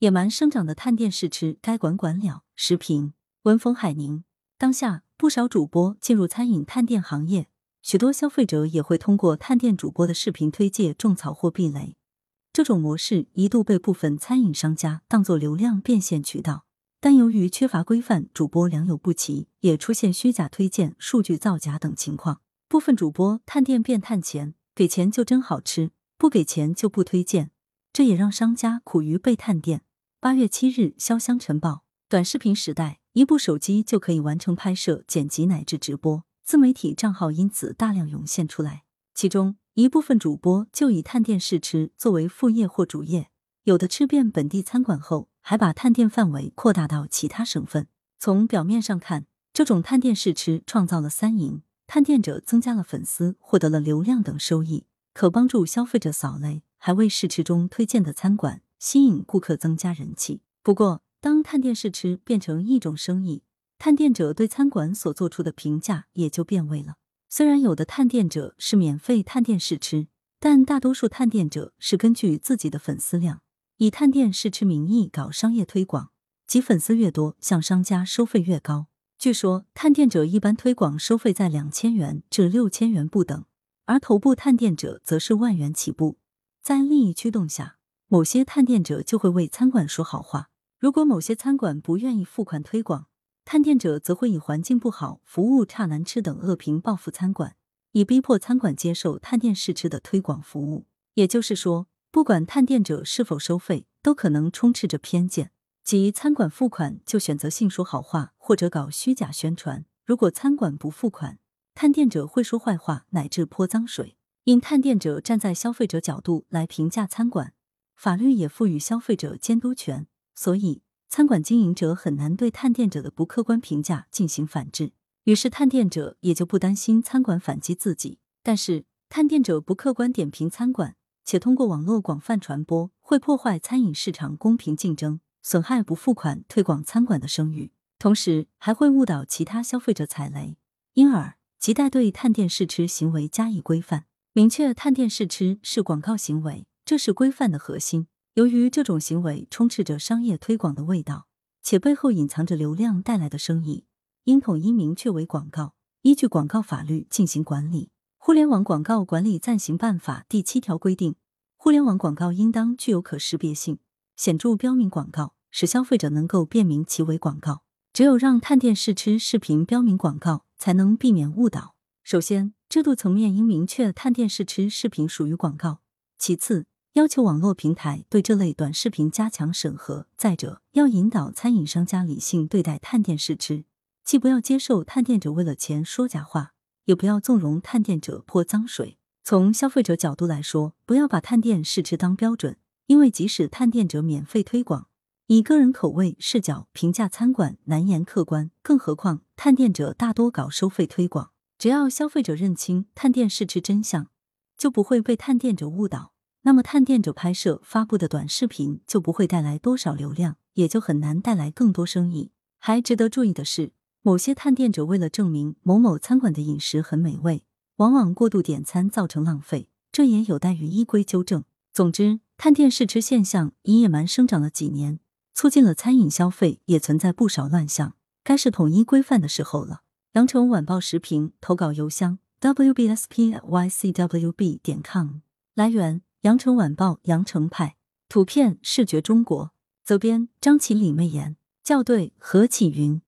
野蛮生长的探店试吃该管管了。时评：文峰海宁。当下不少主播进入餐饮探店行业，许多消费者也会通过探店主播的视频推介种草或避雷。这种模式一度被部分餐饮商家当作流量变现渠道，但由于缺乏规范，主播良莠不齐，也出现虚假推荐、数据造假等情况。部分主播探店变探钱，给钱就真好吃，不给钱就不推荐，这也让商家苦于被探店。八月七日，潇湘晨报。短视频时代，一部手机就可以完成拍摄、剪辑乃至直播，自媒体账号因此大量涌现出来。其中一部分主播就以探店试吃作为副业或主业，有的吃遍本地餐馆后，还把探店范围扩大到其他省份。从表面上看，这种探店试吃创造了三赢：探店者增加了粉丝，获得了流量等收益，可帮助消费者扫雷，还为试吃中推荐的餐馆。吸引顾客，增加人气。不过，当探店试吃变成一种生意，探店者对餐馆所做出的评价也就变味了。虽然有的探店者是免费探店试吃，但大多数探店者是根据自己的粉丝量，以探店试吃名义搞商业推广，即粉丝越多，向商家收费越高。据说，探店者一般推广收费在两千元至六千元不等，而头部探店者则是万元起步。在利益驱动下。某些探店者就会为餐馆说好话，如果某些餐馆不愿意付款推广，探店者则会以环境不好、服务差、难吃等恶评报复餐馆，以逼迫餐馆接受探店试吃的推广服务。也就是说，不管探店者是否收费，都可能充斥着偏见，即餐馆付款就选择性说好话或者搞虚假宣传；如果餐馆不付款，探店者会说坏话乃至泼脏水。因探店者站在消费者角度来评价餐馆。法律也赋予消费者监督权，所以餐馆经营者很难对探店者的不客观评价进行反制。于是探店者也就不担心餐馆反击自己。但是探店者不客观点评餐馆，且通过网络广泛传播，会破坏餐饮市场公平竞争，损害不付款推广餐馆的声誉，同时还会误导其他消费者踩雷。因而，亟待对探店试吃行为加以规范，明确探店试吃是广告行为。这是规范的核心。由于这种行为充斥着商业推广的味道，且背后隐藏着流量带来的生意，应统一明确为广告，依据广告法律进行管理。《互联网广告管理暂行办法》第七条规定，互联网广告应当具有可识别性，显著标明广告，使消费者能够辨明其为广告。只有让探店试吃视频标明广告，才能避免误导。首先，制度层面应明确探店试吃视频属于广告；其次，要求网络平台对这类短视频加强审核。再者，要引导餐饮商家理性对待探店试吃，既不要接受探店者为了钱说假话，也不要纵容探店者泼脏水。从消费者角度来说，不要把探店试吃当标准，因为即使探店者免费推广，以个人口味视角评价餐馆，难言客观。更何况探店者大多搞收费推广，只要消费者认清探店试吃真相，就不会被探店者误导。那么，探店者拍摄发布的短视频就不会带来多少流量，也就很难带来更多生意。还值得注意的是，某些探店者为了证明某某餐馆的饮食很美味，往往过度点餐造成浪费，这也有待于依规纠正。总之，探店试吃现象已野蛮生长了几年，促进了餐饮消费，也存在不少乱象，该是统一规范的时候了。羊城晚报时评投稿邮箱：wbspycwb 点 com。来源。羊城晚报羊城派图片视觉中国责编张起李媚妍校对何启云。